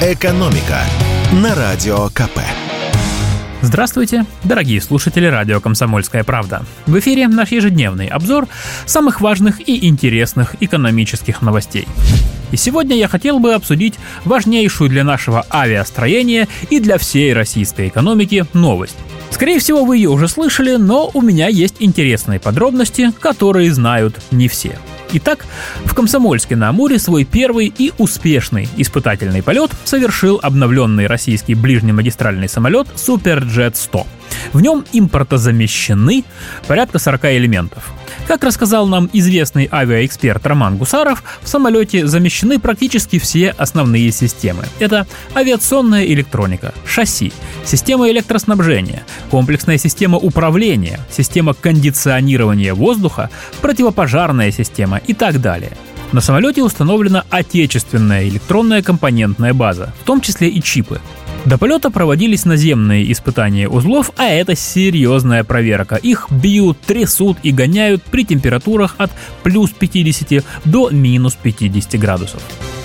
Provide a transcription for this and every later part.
«Экономика» на Радио КП. Здравствуйте, дорогие слушатели радио «Комсомольская правда». В эфире наш ежедневный обзор самых важных и интересных экономических новостей. И сегодня я хотел бы обсудить важнейшую для нашего авиастроения и для всей российской экономики новость. Скорее всего, вы ее уже слышали, но у меня есть интересные подробности, которые знают не все. Итак, в Комсомольске на Амуре свой первый и успешный испытательный полет совершил обновленный российский ближнемагистральный самолет Суперджет 100. В нем импортозамещены порядка 40 элементов. Как рассказал нам известный авиаэксперт Роман Гусаров, в самолете замещены практически все основные системы. Это авиационная электроника, шасси, система электроснабжения, комплексная система управления, система кондиционирования воздуха, противопожарная система и так далее. На самолете установлена отечественная электронная компонентная база, в том числе и чипы. До полета проводились наземные испытания узлов, а это серьезная проверка. Их бьют, трясут и гоняют при температурах от плюс 50 до минус 50 градусов.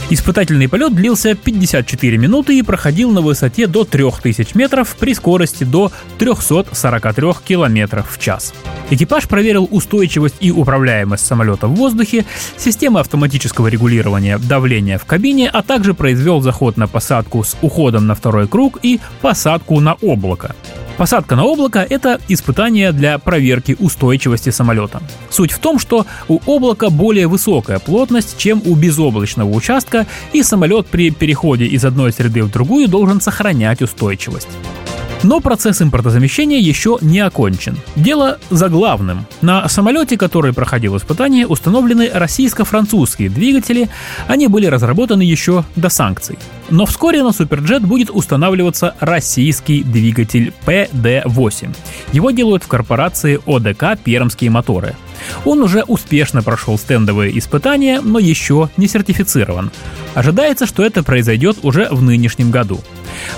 Испытательный полет длился 54 минуты и проходил на высоте до 3000 метров при скорости до 343 км в час. Экипаж проверил устойчивость и управляемость самолета в воздухе, системы автоматического регулирования давления в кабине, а также произвел заход на посадку с уходом на второй круг и посадку на облако. Посадка на облако – это испытание для проверки устойчивости самолета. Суть в том, что у облака более высокая плотность, чем у безоблачного участка, и самолет при переходе из одной среды в другую должен сохранять устойчивость. Но процесс импортозамещения еще не окончен. Дело за главным. На самолете, который проходил испытание, установлены российско-французские двигатели. Они были разработаны еще до санкций. Но вскоре на Суперджет будет устанавливаться российский двигатель PD-8. Его делают в корпорации ОДК «Пермские моторы». Он уже успешно прошел стендовые испытания, но еще не сертифицирован. Ожидается, что это произойдет уже в нынешнем году.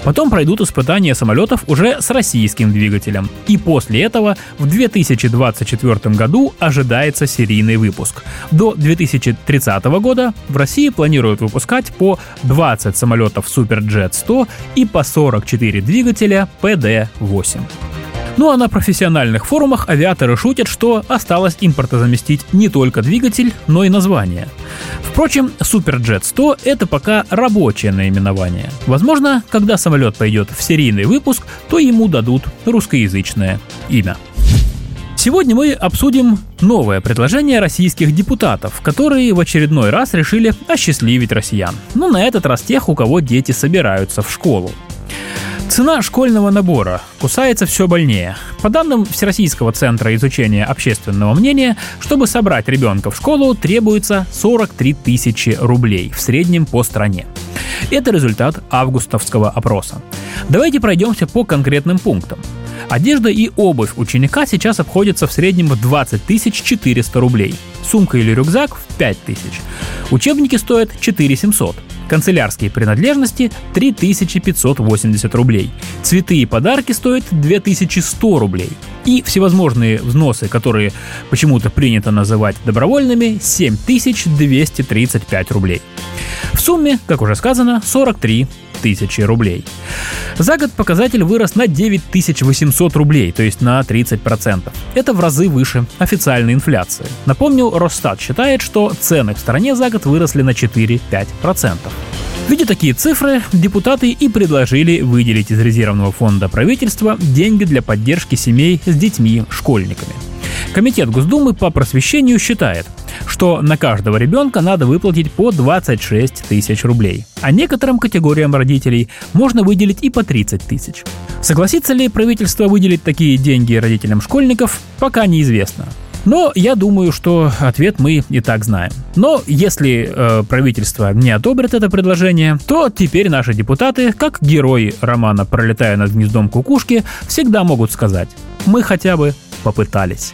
Потом пройдут испытания самолетов уже с российским двигателем. И после этого в 2024 году ожидается серийный выпуск. До 2030 года в России планируют выпускать по 20 самолетов Superjet 100 и по 44 двигателя PD-8. Ну а на профессиональных форумах авиаторы шутят, что осталось импортозаместить не только двигатель, но и название. Впрочем, Superjet 100 это пока рабочее наименование. Возможно, когда самолет пойдет в серийный выпуск, то ему дадут русскоязычное имя. Сегодня мы обсудим новое предложение российских депутатов, которые в очередной раз решили осчастливить россиян. Но на этот раз тех, у кого дети собираются в школу. Цена школьного набора кусается все больнее. По данным Всероссийского центра изучения общественного мнения, чтобы собрать ребенка в школу, требуется 43 тысячи рублей в среднем по стране. Это результат августовского опроса. Давайте пройдемся по конкретным пунктам. Одежда и обувь ученика сейчас обходятся в среднем в 20 400 рублей. Сумка или рюкзак в 5 тысяч. Учебники стоят 4 700. Канцелярские принадлежности 3580 рублей. Цветы и подарки стоят 2100 рублей. И всевозможные взносы, которые почему-то принято называть добровольными, 7235 рублей. В сумме, как уже сказано, 43 тысячи рублей. За год показатель вырос на 9800 рублей, то есть на 30%. Это в разы выше официальной инфляции. Напомню, Росстат считает, что цены в стране за год выросли на 4-5%. Видя такие цифры, депутаты и предложили выделить из резервного фонда правительства деньги для поддержки семей с детьми-школьниками. Комитет Госдумы по просвещению считает, что на каждого ребенка надо выплатить по 26 тысяч рублей, а некоторым категориям родителей можно выделить и по 30 тысяч. Согласится ли правительство выделить такие деньги родителям школьников, пока неизвестно. Но я думаю, что ответ мы и так знаем. Но если э, правительство не одобрит это предложение, то теперь наши депутаты, как герои романа «Пролетая над гнездом кукушки», всегда могут сказать «Мы хотя бы попытались».